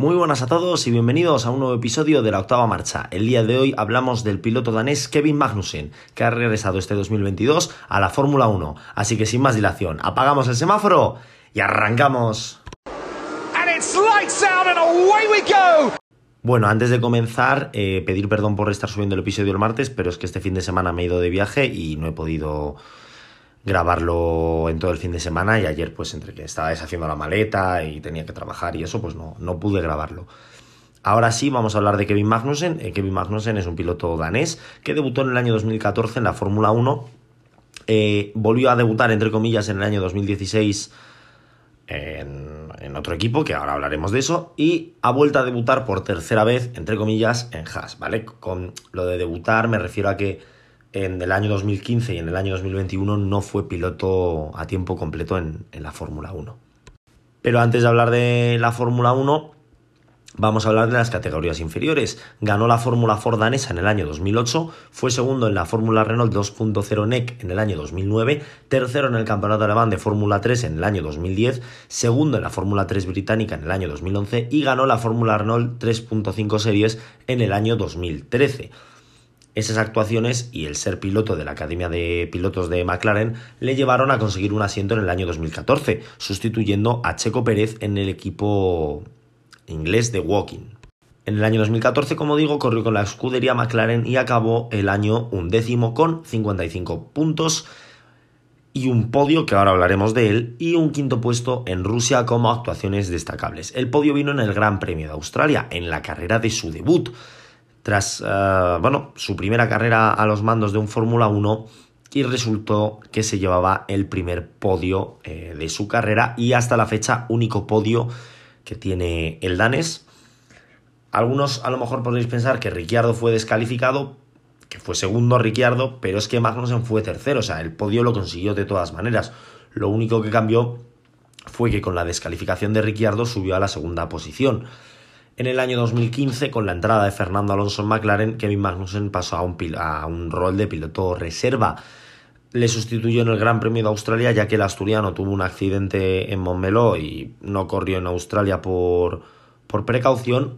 Muy buenas a todos y bienvenidos a un nuevo episodio de la octava marcha. El día de hoy hablamos del piloto danés Kevin Magnussen, que ha regresado este 2022 a la Fórmula 1. Así que sin más dilación, apagamos el semáforo y arrancamos. Bueno, antes de comenzar, eh, pedir perdón por estar subiendo el episodio el martes, pero es que este fin de semana me he ido de viaje y no he podido grabarlo en todo el fin de semana y ayer pues entre que estaba deshaciendo la maleta y tenía que trabajar y eso pues no, no pude grabarlo. Ahora sí, vamos a hablar de Kevin Magnussen. Eh, Kevin Magnussen es un piloto danés que debutó en el año 2014 en la Fórmula 1. Eh, volvió a debutar, entre comillas, en el año 2016 en, en, otro equipo, que ahora hablaremos de eso. Y ha vuelto a debutar por tercera vez, entre comillas, en Haas, ¿vale? Con lo de debutar me refiero a que en el año 2015 y en el año 2021 no fue piloto a tiempo completo en, la Fórmula 1. Pero antes de hablar de la Fórmula 1, vamos a hablar de las categorías inferiores. Ganó la Fórmula Ford danesa en el año 2008, fue segundo en la Fórmula Renault 2.0 NEC en el año 2009, tercero en el Campeonato Alemán de Fórmula 3 en el año 2010, segundo en la Fórmula 3 británica en el año 2011 y ganó la Fórmula Renault 3.5 Series en el año 2013. Esas actuaciones y el ser piloto de la Academia de Pilotos de McLaren le llevaron a conseguir un asiento en el año 2014, sustituyendo a Checo Pérez en el equipo inglés de Walking. En el año 2014, como digo, corrió con la escudería McLaren y acabó el año undécimo con 55 puntos y un podio, que ahora hablaremos de él, y un quinto puesto en Rusia como actuaciones destacables. El podio vino en el Gran Premio de Australia, en la carrera de su debut tras uh, bueno, su primera carrera a los mandos de un Fórmula 1 y resultó que se llevaba el primer podio eh, de su carrera y hasta la fecha único podio que tiene el danés. Algunos a lo mejor podréis pensar que Ricciardo fue descalificado, que fue segundo Ricciardo, pero es que Magnussen fue tercero, o sea, el podio lo consiguió de todas maneras. Lo único que cambió fue que con la descalificación de Ricciardo subió a la segunda posición. En el año 2015, con la entrada de Fernando Alonso en McLaren, Kevin Magnussen pasó a un, rol de piloto reserva. Le sustituyó en el Gran Premio de Australia, ya que el asturiano tuvo un accidente en Montmeló y no corrió en Australia por, por precaución.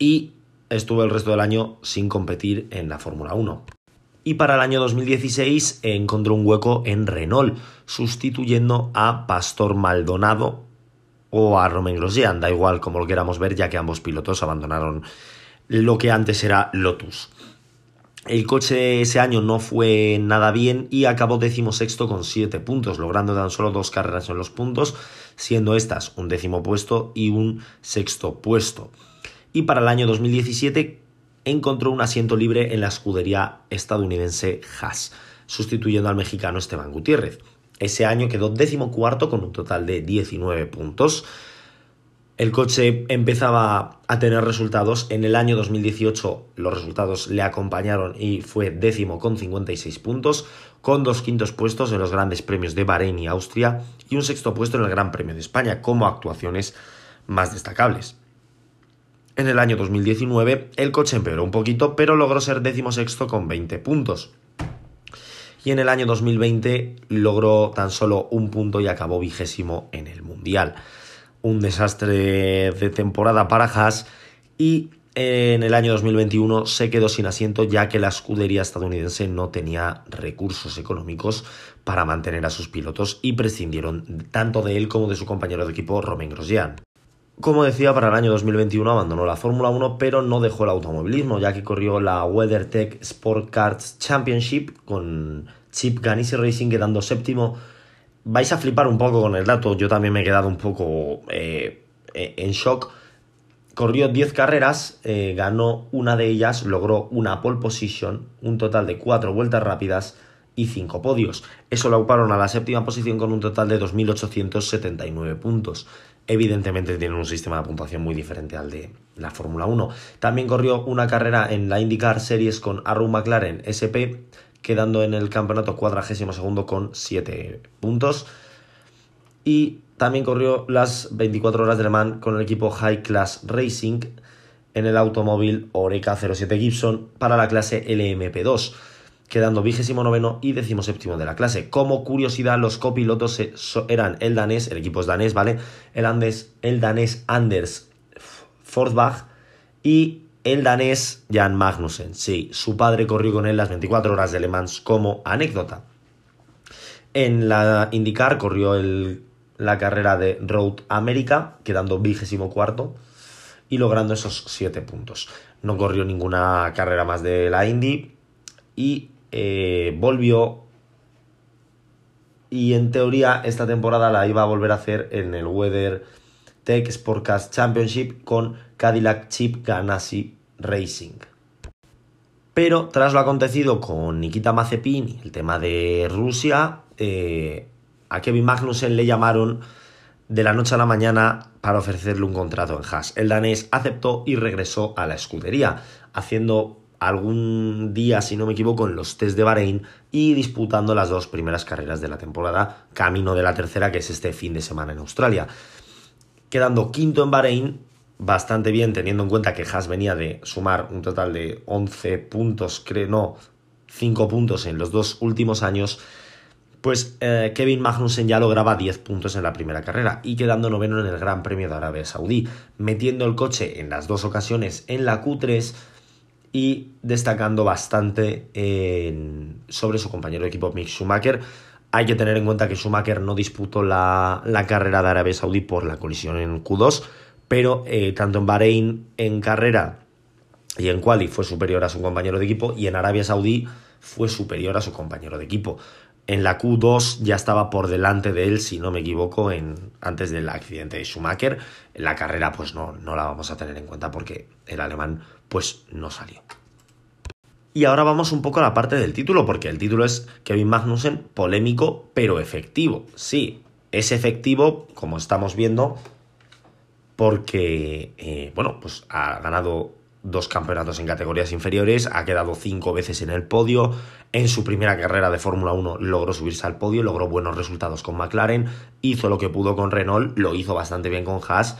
Y estuvo el resto del año sin competir en la Fórmula 1. Y para el año 2016 encontró un hueco en Renault, sustituyendo a Pastor Maldonado, o a Romain Grosjean, da igual como lo queramos ver, ya que ambos pilotos abandonaron lo que antes era Lotus. El coche ese año no fue nada bien y acabó decimosexto con 7 puntos, logrando tan solo dos carreras en los puntos, siendo estas un décimo puesto y un sexto puesto. Y para el año 2017 encontró un asiento libre en la escudería estadounidense Haas, sustituyendo al mexicano Esteban Gutiérrez. Ese año quedó décimo cuarto con un total de 19 puntos. El coche empezaba a tener resultados. En el año 2018 los resultados le acompañaron y fue décimo con 56 puntos, con dos quintos puestos en los grandes premios de Bahrein y Austria y un sexto puesto en el Gran Premio de España como actuaciones más destacables. En el año 2019 el coche empeoró un poquito, pero logró ser décimo sexto con 20 puntos y en el año 2020 logró tan solo un punto y acabó vigésimo en el Mundial. Un desastre de temporada para Haas y en el año 2021 se quedó sin asiento ya que la escudería estadounidense no tenía recursos económicos para mantener a sus pilotos y prescindieron tanto de él como de su compañero de equipo Romain Grosjean. Como decía, para el año 2021 abandonó la Fórmula 1, pero no dejó el automovilismo, ya que corrió la WeatherTech Sport Cards Championship con Chip Ganassi Racing quedando séptimo. Vais a flipar un poco con el dato, yo también me he quedado un poco eh, eh en shock. Corrió 10 carreras, eh, ganó una de ellas, logró una pole position, un total de 4 vueltas rápidas y 5 podios. Eso lo ocuparon a la séptima posición con un total de 2.879 puntos. Evidentemente tienen un sistema de puntuación muy diferente al de la Fórmula 1. También corrió una carrera en la IndyCar Series con Arrow McLaren SP, quedando en el campeonato cuadragésimo segundo con 7 puntos. Y también corrió las 24 horas de Le Mans con el equipo High Class Racing en el automóvil Oreca 07 Gibson para la clase LMP2 quedando vigésimo noveno y décimo séptimo de la clase. Como curiosidad, los copilotos eran el danés, el equipo es danés, ¿vale? El, andes, el danés Anders Forsbach y el danés Jan Magnussen. Sí, su padre corrió con él las 24 horas de Le Mans como anécdota. En la IndyCar corrió la carrera de Road America, quedando vigésimo cuarto y logrando esos 7 puntos. No corrió ninguna carrera más de la Indy y eh, volvió. Y en teoría esta temporada la iba a volver a hacer en el Weather Tech Sportcast Championship con Cadillac Chip Ganassi Racing. Pero tras lo acontecido con Nikita Mazepin, el tema de Rusia, eh, a Kevin Magnussen le llamaron de la noche a la mañana para ofrecerle un contrato en Haas. El danés aceptó y regresó a la escudería, haciendo algún día, si no me equivoco, en los test de Bahrein y disputando las dos primeras carreras de la temporada, camino de la tercera, que es este fin de semana en Australia. Quedando quinto en Bahrein, bastante bien, teniendo en cuenta que Haas venía de sumar un total de 11 puntos, creo, no, 5 puntos en los dos últimos años, pues eh, Kevin Magnussen ya lograba 10 puntos en la primera carrera y quedando noveno en el Gran Premio de Arabia Saudí, metiendo el coche en las dos ocasiones en la Q3 y destacando bastante sobre su compañero de equipo Mick Schumacher. Hay que tener en cuenta que Schumacher no disputó la, la carrera de Arabia Saudí por la colisión en Q2, pero eh, tanto en Bahrein en carrera y en quali fue superior a su compañero de equipo y en Arabia Saudí fue superior a su compañero de equipo. En la Q2 ya estaba por delante de él, si no me equivoco, en, antes del accidente de Schumacher. En la carrera pues no, no la vamos a tener en cuenta porque el alemán pues no salió. Y ahora vamos un poco a la parte del título, porque el título es Kevin Magnussen, polémico pero efectivo. Sí, es efectivo, como estamos viendo, porque, eh, bueno, pues ha ganado dos campeonatos en categorías inferiores, ha quedado cinco veces en el podio, en su primera carrera de Fórmula 1 logró subirse al podio, logró buenos resultados con McLaren, hizo lo que pudo con Renault, lo hizo bastante bien con Haas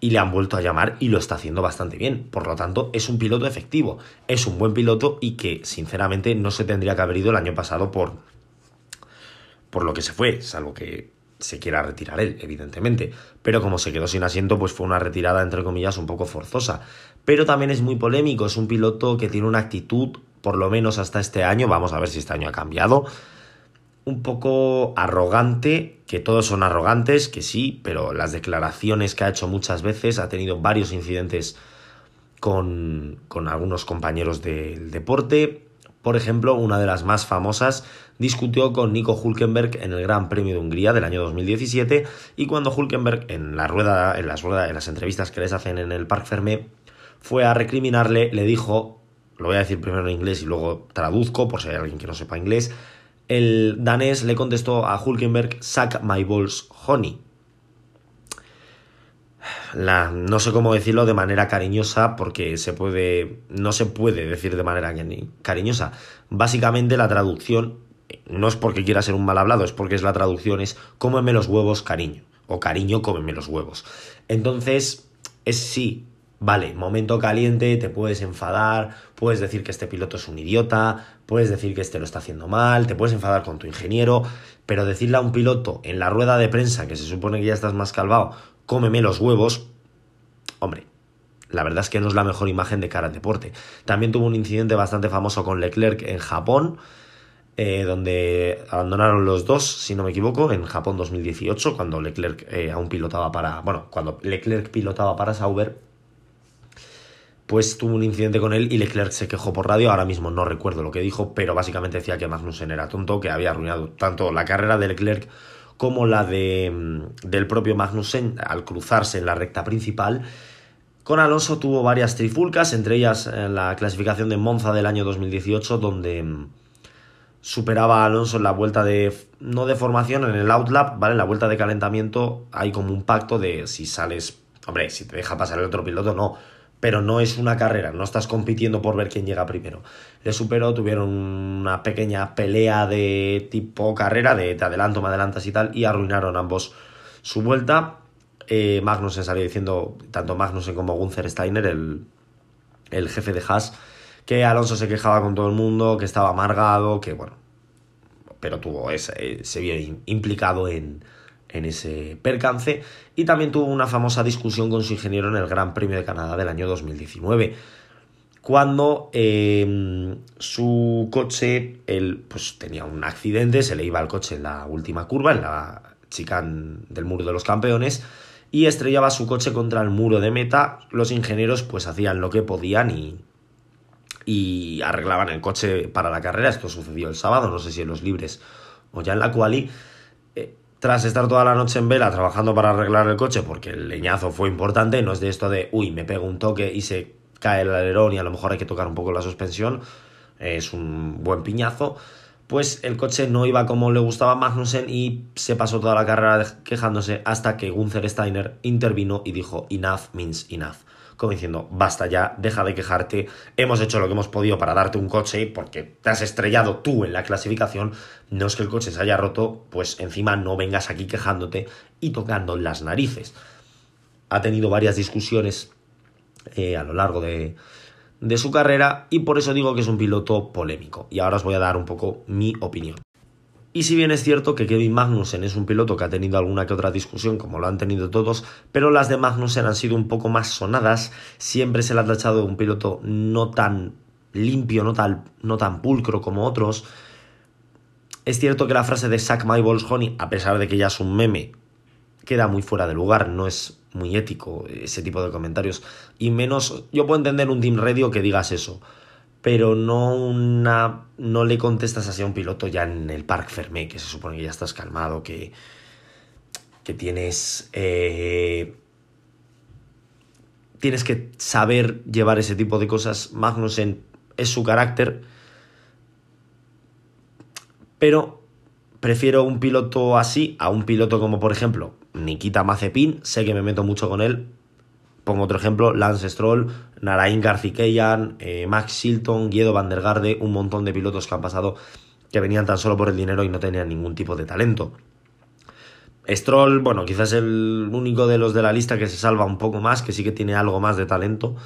y le han vuelto a llamar y lo está haciendo bastante bien. Por lo tanto, es un piloto efectivo, es un buen piloto y que sinceramente no se tendría que haber ido el año pasado por, por lo que se fue, salvo que se quiera retirar él, evidentemente. Pero como se quedó sin asiento, pues fue una retirada, entre comillas, un poco forzosa. Pero también es muy polémico, es un piloto que tiene una actitud, por lo menos hasta este año, vamos a ver si este año ha cambiado, un poco arrogante, que todos son arrogantes, que sí, pero las declaraciones que ha hecho muchas veces, ha tenido varios incidentes con, con algunos compañeros del deporte, por ejemplo, una de las más famosas discutió con Nico Hulkenberg en el Gran Premio de Hungría del año 2017 y cuando Hulkenberg en la rueda, en las ruedas, en las entrevistas que les hacen en el Parc Fermé, fue a recriminarle, le dijo, lo voy a decir primero en inglés y luego traduzco por si hay alguien que no sepa inglés, el danés le contestó a Hulkenberg, sack my balls honey, la, no sé cómo decirlo de manera cariñosa porque se puede, no se puede decir de manera cariñosa. Básicamente la traducción no es porque quiera ser un mal hablado, es porque es la traducción es cómeme los huevos cariño o cariño cómeme los huevos. Entonces es sí, vale, momento caliente, te puedes enfadar, puedes decir que este piloto es un idiota, puedes decir que este lo está haciendo mal, te puedes enfadar con tu ingeniero, pero decirle a un piloto en la rueda de prensa que se supone que ya estás más calvado, cómeme los huevos, hombre, la verdad es que no es la mejor imagen de cara al deporte. También tuvo un incidente bastante famoso con Leclerc en Japón, eh, donde abandonaron los dos, si no me equivoco, en Japón 2018, cuando Leclerc eh, aún pilotaba para. Bueno, cuando Leclerc pilotaba para Sauber, pues tuvo un incidente con él y Leclerc se quejó por radio. Ahora mismo no recuerdo lo que dijo, pero básicamente decía que Magnussen era tonto, que había arruinado tanto la carrera de Leclerc como la de, mm, del propio Magnussen al cruzarse en la recta principal. Con Alonso tuvo varias trifulcas, entre ellas en la clasificación de Monza del año 2018, donde mm, superaba a Alonso en la vuelta de, no de formación, en el outlap, ¿vale? En la vuelta de calentamiento hay como un pacto de si sales, hombre, si te deja pasar el otro piloto, no, pero no es una carrera, no estás compitiendo por ver quién llega primero. Le superó, tuvieron una pequeña pelea de tipo carrera, de te adelanto, me adelantas y tal, y arruinaron ambos su vuelta. Eh, Magnussen salió diciendo, tanto Magnussen como Gunther Steiner, el, el jefe de Haas, que Alonso se quejaba con todo el mundo, que estaba amargado, que bueno, pero tuvo ese, se vio implicado en, en ese percance y también tuvo una famosa discusión con su ingeniero en el Gran Premio de Canadá del año 2019 cuando em, su coche él, pues, tenía un accidente, se le iba el coche en la última curva, en la chicane del muro de los campeones y estrellaba su coche contra el muro de meta. Los ingenieros pues hacían lo que podían y, y arreglaban el coche para la carrera. Esto sucedió el sábado, no sé si en los libres o ya en la quali. Eh, tras estar toda la noche en vela trabajando para arreglar el coche, porque el leñazo fue importante, no es de esto de, uy, me pego un toque y se cae el alerón y a lo mejor hay que tocar un poco la suspensión, es un buen piñazo, pues el coche no iba como le gustaba a Magnussen y se pasó toda la carrera quejándose hasta que Gunther Steiner intervino y dijo, enough means enough como diciendo, basta ya, deja de quejarte, hemos hecho lo que hemos podido para darte un coche porque te has estrellado tú en la clasificación, no es que el coche se haya roto, pues encima no vengas aquí quejándote y tocando las narices. Ha tenido varias discusiones eh, a lo largo de, de su carrera y por eso digo que es un piloto polémico. Y ahora os voy a dar un poco mi opinión. Y si bien es cierto que Kevin Magnussen es un piloto que ha tenido alguna que otra discusión, como lo han tenido todos, pero las de Magnussen han sido un poco más sonadas, siempre se le ha tachado un piloto no tan limpio, no tan, no tan pulcro como otros. Es cierto que la frase de Sack My Balls Honey, a pesar de que ya es un meme, queda muy fuera de lugar, no es muy ético ese tipo de comentarios. Y menos, yo puedo entender un Team Radio que digas eso pero no una no le contestas así a un piloto ya en el Parc Fermé, que se supone que ya estás calmado, que, que tienes eh, tienes que saber llevar ese tipo de cosas. Magnussen es su carácter, pero prefiero un piloto así a un piloto como por ejemplo Nikita Mazepin, sé que me meto mucho con él, Pongo otro ejemplo, Lance Stroll, Narain Garcikeyan, eh, Max Silton, Guido Van un montón de pilotos que han pasado que venían tan solo por el dinero y no tenían ningún tipo de talento. Stroll, bueno, quizás el único de los de la lista que se salva un poco más, que sí que tiene algo más de talento.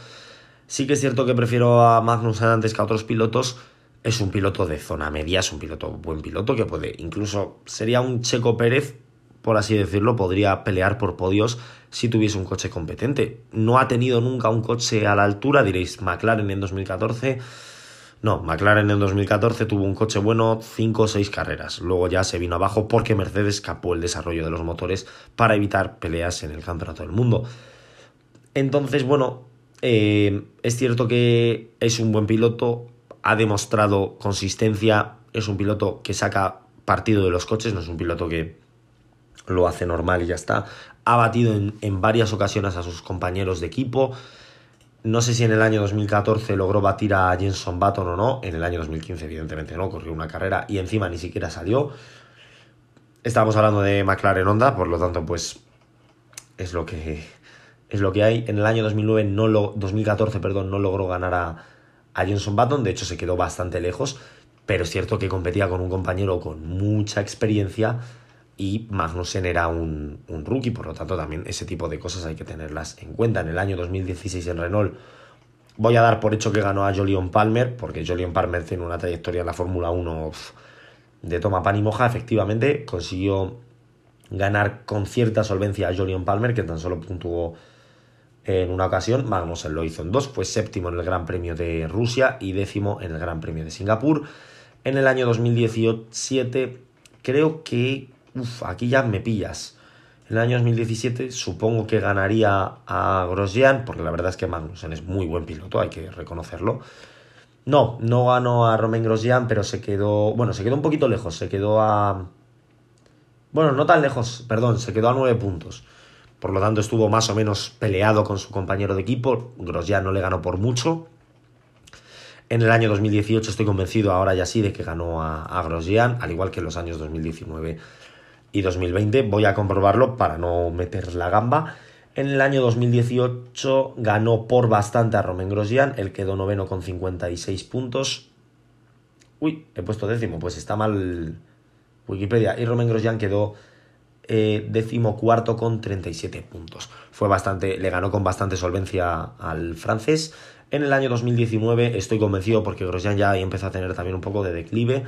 Sí que es cierto que prefiero a Magnussen antes que a otros pilotos. Es un piloto de zona media, es un piloto buen piloto que puede, incluso sería un Checo Pérez por así decirlo, podría pelear por podios si tuviese un coche competente. No ha tenido nunca un coche a la altura, diréis, McLaren en 2014. No, McLaren en 2014 tuvo un coche bueno 5 o 6 carreras. Luego ya se vino abajo porque Mercedes capó el desarrollo de los motores para evitar peleas en el campeonato del mundo. Entonces, bueno, eh, es cierto que es un buen piloto, ha demostrado consistencia, es un piloto que saca partido de los coches, no es un piloto que lo hace normal y ya está. Ha batido en, varias ocasiones a sus compañeros de equipo. No sé si en el año 2014 logró batir a Jenson Button o no. En el año 2015, evidentemente, no. Corrió una carrera y encima ni siquiera salió. Estamos hablando de McLaren Honda, por lo tanto, pues es lo que es lo que hay. En el año 2009 no lo, 2014, perdón, no logró ganar a, a Jenson Button, de hecho se quedó bastante lejos, pero es cierto que competía con un compañero con mucha experiencia y Magnussen era un, rookie, por lo tanto también ese tipo de cosas hay que tenerlas en cuenta. En el año 2016 en Renault voy a dar por hecho que ganó a Jolion Palmer, porque Jolion Palmer tiene una trayectoria en la Fórmula 1 de toma pan y moja, efectivamente consiguió ganar con cierta solvencia a Jolion Palmer, que tan solo puntuó en una ocasión, Magnussen lo hizo en dos, fue séptimo en el Gran Premio de Rusia y décimo en el Gran Premio de Singapur. En el año 2017 creo que Uf, aquí ya me pillas. En el año 2017 supongo que ganaría a Grosjean, porque la verdad es que Magnussen es muy buen piloto, hay que reconocerlo. No, no ganó a Romain Grosjean, pero se quedó, bueno, se quedó un poquito lejos, se quedó a... Bueno, no tan lejos, perdón, se quedó a nueve puntos. Por lo tanto, estuvo más o menos peleado con su compañero de equipo. Grosjean no le ganó por mucho. En el año 2018 estoy convencido ahora ya sí de que ganó a, a Grosjean, al igual que en los años 2019 y 2020. Voy a comprobarlo para no meter la gamba. En el año 2018 ganó por bastante a Romain Grosjean, él quedó noveno con 56 puntos. Uy, he puesto décimo, pues está mal Wikipedia. Y Romain Grosjean quedó eh, décimo cuarto con 37 puntos. Fue bastante, le ganó con bastante solvencia al francés. En el año 2019 estoy convencido porque Grosjean ya empezó a tener también un poco de declive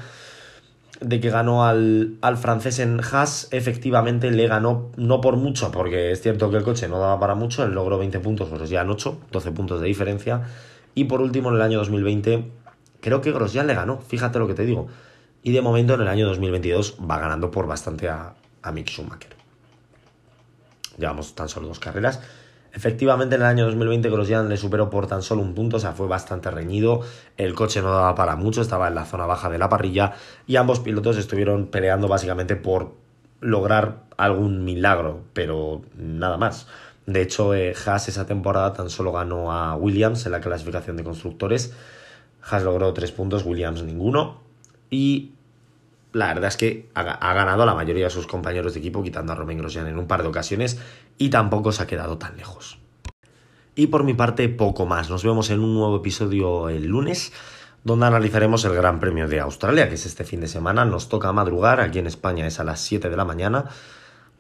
de que ganó al, al, francés en Haas, efectivamente le ganó, no por mucho, porque es cierto que el coche no daba para mucho, él logró 20 puntos, en 8, 12 puntos de diferencia. Y por último, en el año 2020, creo que Grosjean le ganó, fíjate lo que te digo. Y de momento, en el año 2022, va ganando por bastante a, a Mick Schumacher. Llevamos tan solo dos carreras. Efectivamente, en el año 2020 Grosjean le superó por tan solo un punto, o sea, fue bastante reñido. El coche no daba para mucho, estaba en la zona baja de la parrilla y ambos pilotos estuvieron peleando básicamente por lograr algún milagro, pero nada más. De hecho, eh, Haas esa temporada tan solo ganó a Williams en la clasificación de constructores. Haas logró tres puntos, Williams ninguno. Y la verdad es que ha, ganado a la mayoría de sus compañeros de equipo, quitando a Romain Grosjean en un par de ocasiones, y tampoco se ha quedado tan lejos. Y por mi parte, poco más. Nos vemos en un nuevo episodio el lunes, donde analizaremos el Gran Premio de Australia, que es este fin de semana. Nos toca madrugar, aquí en España es a las 7 de la mañana.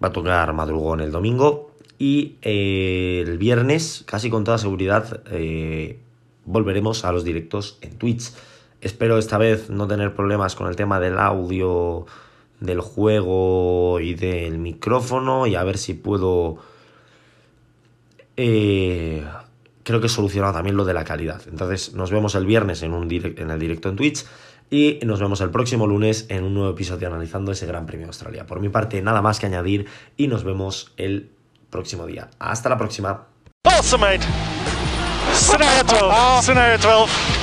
Va a tocar madrugón el domingo. Y eh, el viernes, casi con toda seguridad, eh, volveremos a los directos en Twitch. Espero esta vez no tener problemas con el tema del audio, del juego y del micrófono y a ver si puedo... Eh, creo que he solucionado también lo de la calidad. Entonces nos vemos el viernes en, un en el directo en Twitch y nos vemos el próximo lunes en un nuevo episodio analizando ese Gran Premio de Australia. Por mi parte, nada más que añadir y nos vemos el próximo día. Hasta la próxima. Awesome, 12.